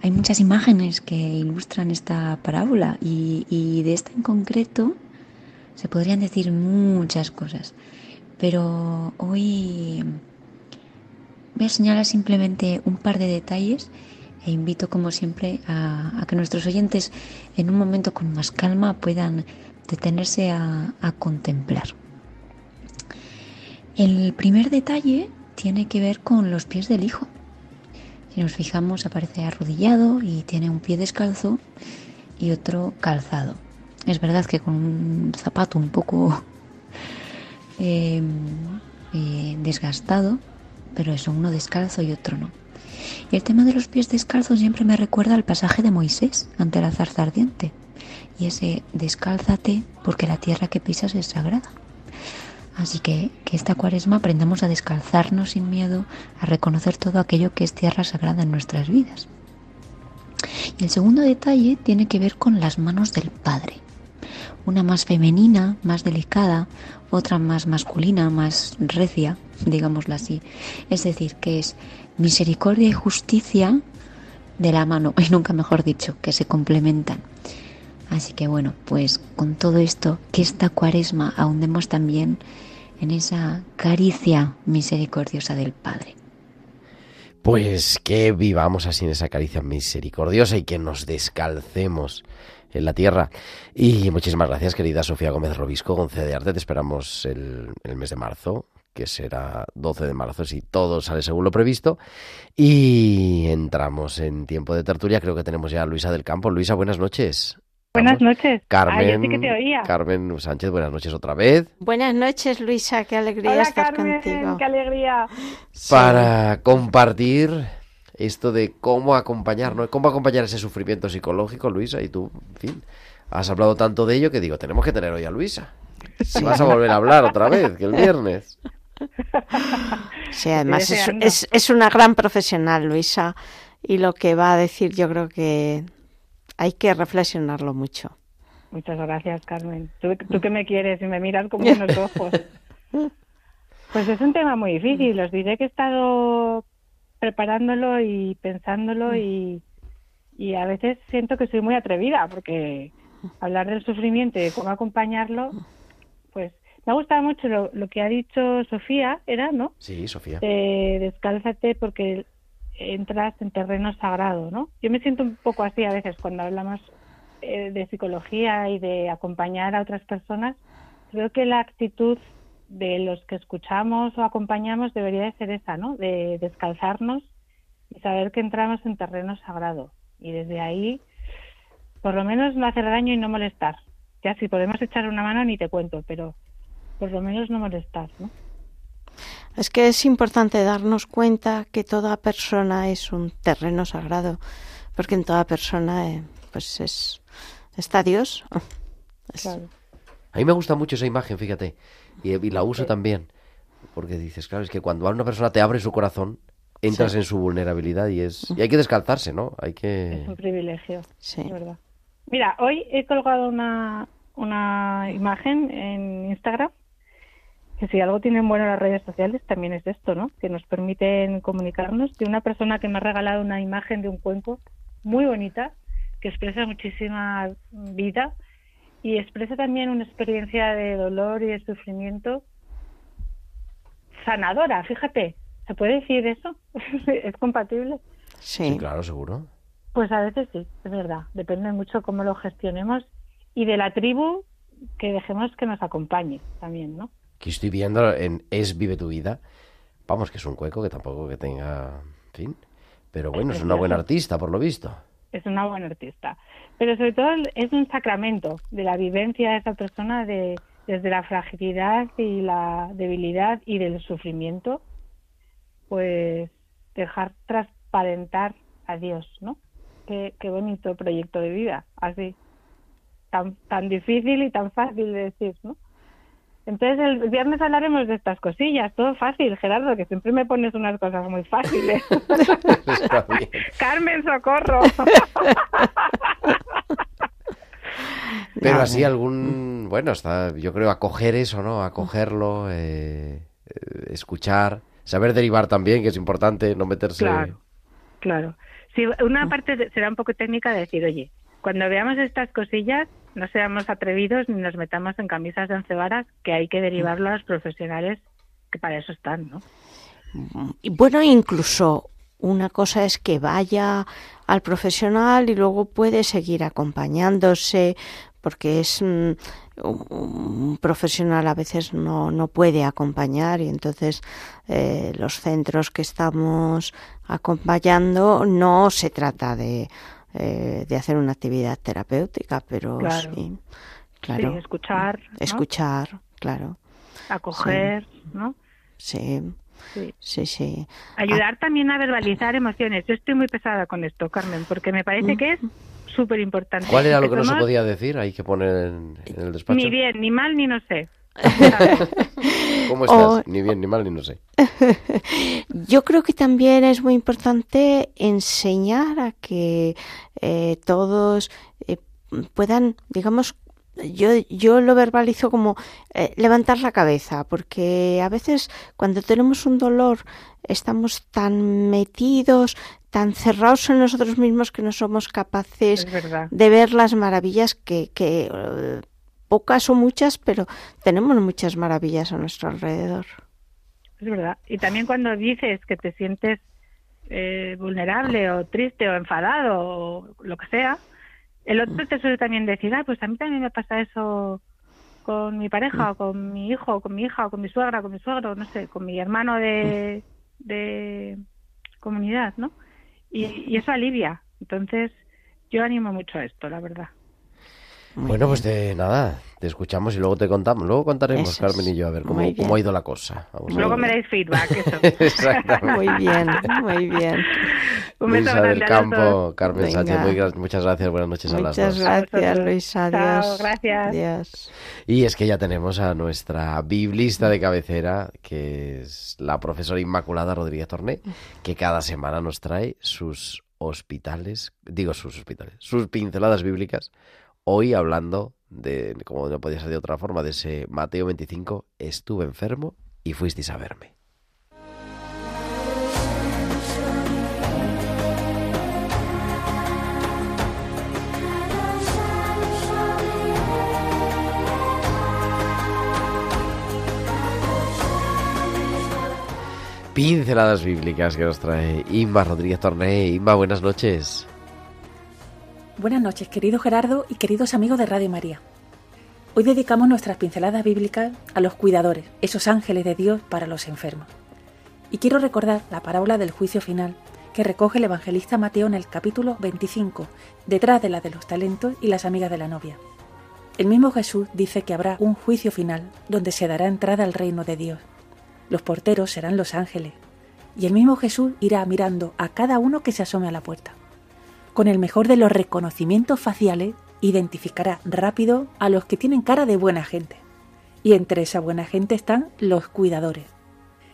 Speaker 7: Hay muchas imágenes que ilustran esta parábola y, de esta en concreto se podrían decir muchas cosas, pero hoy voy a señalar simplemente un par de detalles e invito como siempre a que nuestros oyentes en un momento con más calma puedan detenerse a, a, contemplar. El primer detalle tiene que ver con los pies del hijo. Si nos fijamos, aparece arrodillado y tiene un pie descalzo y otro calzado. Es verdad que con un zapato un poco eh, eh, desgastado, pero eso, uno descalzo y otro no. Y el tema de los pies descalzos siempre me recuerda al pasaje de Moisés ante la zarza ardiente. Y ese descálzate porque la tierra que pisas es sagrada. Así que que esta cuaresma aprendamos a descalzarnos sin miedo, a reconocer todo aquello que es tierra sagrada en nuestras vidas. Y el segundo detalle tiene que ver con las manos del Padre. Una más femenina, más delicada, otra más masculina, más recia, digámoslo así. Es decir, que es misericordia y justicia de la mano, y nunca mejor dicho, que se complementan. Así que bueno, pues con todo esto, que esta cuaresma ahondemos también en esa caricia misericordiosa del Padre.
Speaker 1: Pues que vivamos así en esa caricia misericordiosa y que nos descalcemos en la tierra. Y muchísimas gracias, querida Sofía Gómez Robisco, con C de Arte. Te esperamos el, el mes de marzo, que será 12 de marzo, si todo sale según lo previsto. Y entramos en tiempo de tertulia. Creo que tenemos ya a Luisa del Campo. Luisa, buenas noches.
Speaker 8: Buenas noches.
Speaker 1: Carmen,
Speaker 8: Ah, yo sí que te oía.
Speaker 1: Carmen Sánchez, buenas noches otra vez.
Speaker 2: Buenas noches, Luisa, qué alegría
Speaker 8: Hola,
Speaker 2: estar
Speaker 8: Carmen,
Speaker 2: contigo.
Speaker 8: qué alegría.
Speaker 1: Para compartir esto de cómo acompañar, ¿no? Cómo acompañar ese sufrimiento psicológico, Luisa, y tú, en fin, has hablado tanto de ello que digo, tenemos que tener hoy a Luisa. Si vas a volver a hablar otra vez, que el viernes.
Speaker 2: Sí, además es- es una gran profesional, Luisa, y lo que va a decir yo creo que hay que reflexionarlo mucho.
Speaker 8: Muchas gracias, Carmen. Tú, tú que me quieres y me miras con buenos ojos. Pues es un tema muy difícil. Os diré que he estado preparándolo y pensándolo y, y a veces siento que soy muy atrevida porque hablar del sufrimiento y de cómo acompañarlo, pues me ha gustado mucho lo, lo que ha dicho Sofía, era, ¿no?
Speaker 1: Sí, Sofía.
Speaker 8: de descálzate porque entras en terreno sagrado, ¿no? Yo me siento un poco así a veces cuando hablamos eh, de psicología y de acompañar a otras personas. Creo que la actitud de los que escuchamos o acompañamos debería de ser esa, ¿no? De descalzarnos y saber que entramos en terreno sagrado. Y desde ahí, por lo menos no hacer daño y no molestar. Ya si podemos echar una mano ni te cuento, pero por lo menos no molestar, ¿no?
Speaker 2: Es que es importante darnos cuenta que toda persona es un terreno sagrado, porque en toda persona eh, pues es está Dios. Es-
Speaker 8: Claro.
Speaker 1: A mí me gusta mucho esa imagen, fíjate, y, y la uso también, porque dices, claro, es que cuando una persona te abre su corazón, entras
Speaker 2: Sí.
Speaker 1: en su vulnerabilidad y es y hay que descalzarse, ¿no? Hay
Speaker 8: Es
Speaker 1: que
Speaker 8: un privilegio,
Speaker 2: Sí.
Speaker 8: es verdad. Mira, hoy he colgado una, una imagen en Instagram, que si algo tienen bueno las redes sociales también es esto, ¿no? Que nos permiten comunicarnos, de una persona que me ha regalado una imagen de un cuenco muy bonita, que expresa muchísima vida y expresa también una experiencia de dolor y de sufrimiento sanadora, fíjate, ¿se puede decir eso? ¿Es compatible?
Speaker 1: sí,
Speaker 2: sí.
Speaker 1: claro, seguro.
Speaker 8: Pues a veces sí, es verdad. Depende mucho cómo lo gestionemos y de la tribu que dejemos que nos acompañe también, ¿no?
Speaker 1: Que estoy viendo en Es Vive tu vida. Vamos, que es un cueco que tampoco que tenga, en fin, pero bueno, es una buena artista por lo visto.
Speaker 8: Es una buena artista. Pero sobre todo es un sacramento de la vivencia de esa persona de, desde la fragilidad y la debilidad y del sufrimiento, pues dejar transparentar a Dios, ¿no? Qué, qué bonito proyecto de vida, así. Tan, tan difícil y tan fácil de decir, ¿no? Entonces el viernes hablaremos de estas cosillas, todo fácil, Gerardo, que siempre me pones unas cosas muy fáciles.
Speaker 1: Está bien.
Speaker 8: Carmen, socorro.
Speaker 1: Pero así algún, bueno, está, yo creo acoger eso, ¿no? Acogerlo, eh, eh, escuchar, saber derivar también, que es importante, no meterse.
Speaker 8: Claro, claro. Sí, una parte de- será un poco técnica de decir, oye, cuando veamos estas cosillas, no seamos atrevidos ni nos metamos en camisas de once varas, que hay que derivarlo a los profesionales que para eso están, ¿no?
Speaker 2: Y bueno, incluso una cosa es que vaya al profesional y luego puede seguir acompañándose porque es mm, un, un profesional a veces no, no puede acompañar y entonces eh, los centros que estamos acompañando no se trata de, eh, de hacer una actividad terapéutica, pero
Speaker 8: Claro.
Speaker 2: sí, claro,
Speaker 8: Sí, escuchar, ¿no?
Speaker 2: escuchar, claro,
Speaker 8: acoger, ¿no?
Speaker 2: sí.
Speaker 8: Sí.
Speaker 2: Sí, sí.
Speaker 8: Ayudar también a verbalizar emociones. Yo estoy muy pesada con esto, Carmen, porque me parece que es súper importante.
Speaker 1: ¿Cuál era lo que no se podía decir? Hay que poner en, en el despacho.
Speaker 8: Ni bien, ni mal, ni no sé.
Speaker 1: ¿Cómo estás?
Speaker 2: O-
Speaker 1: Ni bien, ni mal, ni no sé.
Speaker 2: Yo creo que también es muy importante enseñar a que eh, todos eh, puedan, digamos, yo, yo lo verbalizo como eh, levantar la cabeza, porque a veces cuando tenemos un dolor estamos tan metidos, tan cerrados en nosotros mismos que no somos capaces de ver las maravillas que, que pocas o muchas, pero tenemos muchas maravillas a nuestro alrededor.
Speaker 8: Es verdad. Y también cuando dices que te sientes eh, vulnerable o triste o enfadado o lo que sea, el otro te suele también decir, ah, pues a mí también me pasa eso con mi pareja o con mi hijo o con mi hija o con mi suegra con mi suegro, no sé, con mi hermano de, de comunidad, ¿no? Y, y eso alivia. Entonces, yo animo mucho a esto, la verdad.
Speaker 1: Bueno, pues de nada, te escuchamos y luego te contamos. Luego contaremos,
Speaker 8: Eso
Speaker 1: Carmen y yo, a ver cómo, cómo ha ido la cosa. Vamos
Speaker 8: Luego me dais feedback, eso.
Speaker 1: Exactamente.
Speaker 2: Muy bien, muy bien.
Speaker 8: Un
Speaker 1: Luisa del Campo. Carmen
Speaker 2: Venga.
Speaker 1: Sánchez, muy muchas gracias, buenas noches a las
Speaker 2: Muchas
Speaker 1: dos.
Speaker 2: gracias, Luisa.
Speaker 8: Chao,
Speaker 2: Adiós.
Speaker 8: gracias.
Speaker 2: Adiós.
Speaker 1: Y es que ya tenemos a nuestra biblista de cabecera, que es la profesora Inmaculada Rodríguez Torné, que cada semana nos trae sus hospitales, digo sus hospitales, sus pinceladas bíblicas. Hoy hablando de, como no podía ser de otra forma, de ese Mateo 25, estuve enfermo y fuisteis a verme. Pinceladas bíblicas que nos trae Inma Rodríguez Torné. Inma, buenas noches.
Speaker 9: Buenas noches, querido Gerardo y queridos amigos de Radio María. Hoy dedicamos nuestras pinceladas bíblicas a los cuidadores, esos ángeles de Dios para los enfermos. Y quiero recordar la parábola del juicio final que recoge el evangelista Mateo en el capítulo 25, detrás de la de los talentos y las amigas de la novia. El mismo Jesús dice que habrá un juicio final donde se dará entrada al reino de Dios. Los porteros serán los ángeles, y el mismo Jesús irá mirando a cada uno que se asome a la puerta. Con el mejor de los reconocimientos faciales, identificará rápido a los que tienen cara de buena gente. Y entre esa buena gente están los cuidadores.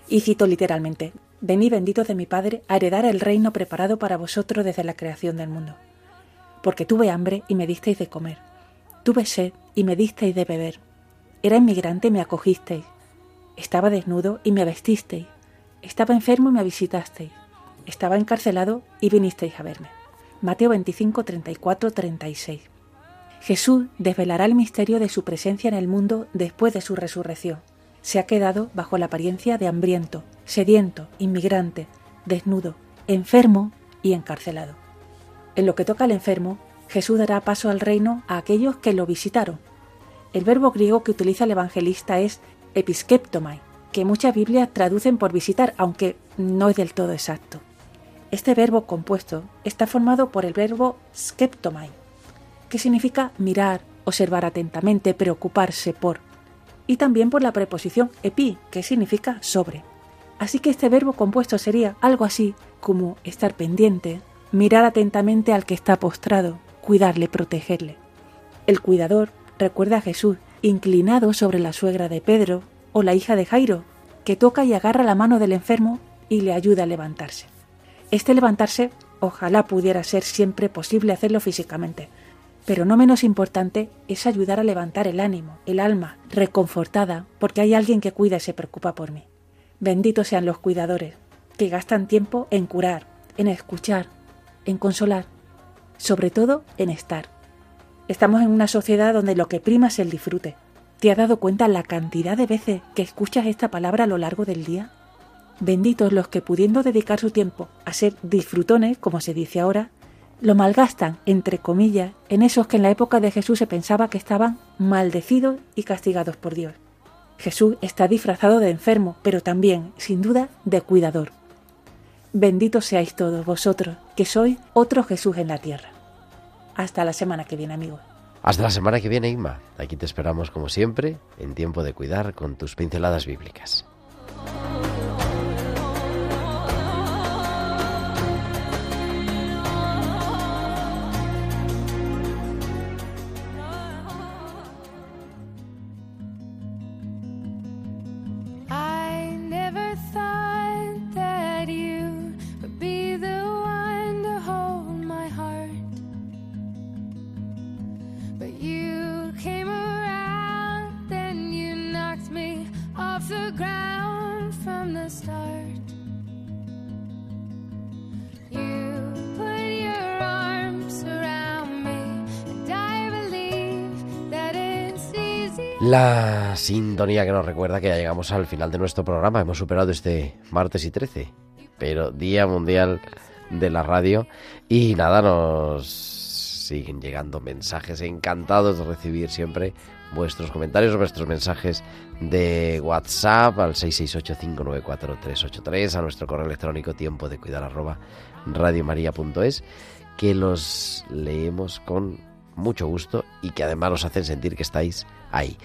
Speaker 9: Y cito literalmente, Venid benditos de mi Padre a heredar el reino preparado para vosotros desde la creación del mundo. Porque tuve hambre y me disteis de comer. Tuve sed y me disteis de beber. Era inmigrante y me acogisteis. Estaba desnudo y me vestisteis. Estaba enfermo y me visitasteis. Estaba encarcelado y vinisteis a verme. Mateo 25, 34, 36. Jesús desvelará el misterio de su presencia en el mundo después de su resurrección. Se ha quedado bajo la apariencia de hambriento, sediento, inmigrante, desnudo, enfermo y encarcelado. En lo que toca al enfermo, Jesús dará paso al reino a aquellos que lo visitaron. El verbo griego que utiliza el evangelista es episkeptomai, que muchas Biblias traducen por visitar, aunque no es del todo exacto. Este verbo compuesto está formado por el verbo skeptomai, que significa mirar, observar atentamente, preocuparse por, y también por la preposición epi, que significa sobre. Así que este verbo compuesto sería algo así como estar pendiente, mirar atentamente al que está postrado, cuidarle, protegerle. El cuidador recuerda a Jesús inclinado sobre la suegra de Pedro o la hija de Jairo, que toca y agarra la mano del enfermo y le ayuda a levantarse. Este levantarse ojalá pudiera ser siempre posible hacerlo físicamente, pero no menos importante es ayudar a levantar el ánimo, el alma, reconfortada, porque hay alguien que cuida y se preocupa por mí. Benditos sean los cuidadores, que gastan tiempo en curar, en escuchar, en consolar, sobre todo en estar. Estamos en una sociedad donde lo que prima es el disfrute. ¿Te has dado cuenta la cantidad de veces que escuchas esta palabra a lo largo del día? Benditos los que pudiendo dedicar su tiempo a ser disfrutones, como se dice ahora, lo malgastan, entre comillas, en esos que en la época de Jesús se pensaba que estaban maldecidos y castigados por Dios. Jesús está disfrazado de enfermo, pero también, sin duda, de cuidador. Benditos seáis todos vosotros, que sois otro Jesús en la tierra. Hasta la semana que viene, amigos.
Speaker 1: Hasta la semana que viene, Inma. Aquí te esperamos como siempre, en tiempo de cuidar con tus pinceladas bíblicas. La sintonía que nos recuerda que ya llegamos al final de nuestro programa. Hemos superado este martes y 13, pero Día Mundial de la Radio. Y nada, nos siguen llegando mensajes. Encantados de recibir siempre vuestros comentarios, vuestros mensajes de WhatsApp al 668-594-383, a nuestro correo electrónico tiempo de cuidar arroba radiomaria.es, que los leemos con mucho gusto y que además nos hacen sentir que estáis ahí.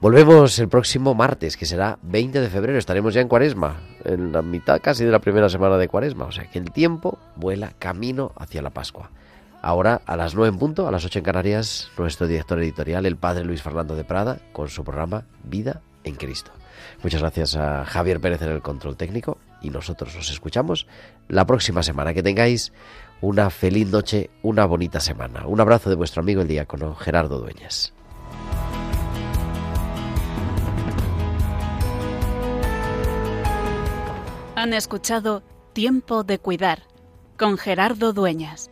Speaker 1: Volvemos el próximo martes, que será 20 de febrero. Estaremos ya en Cuaresma, en la mitad casi de la primera semana de Cuaresma. O sea que el tiempo vuela camino hacia la Pascua. Ahora, a las 9 en punto, a las 8 en Canarias, nuestro director editorial, el padre Luis Fernando de Prada, con su programa Vida en Cristo. Muchas gracias a Javier Pérez en el control técnico y nosotros nos escuchamos la próxima semana. Que tengáis una feliz noche, una bonita semana. Un abrazo de vuestro amigo el diácono Gerardo Dueñas.
Speaker 10: Han escuchado Tiempo de Cuidar con Gerardo Dueñas.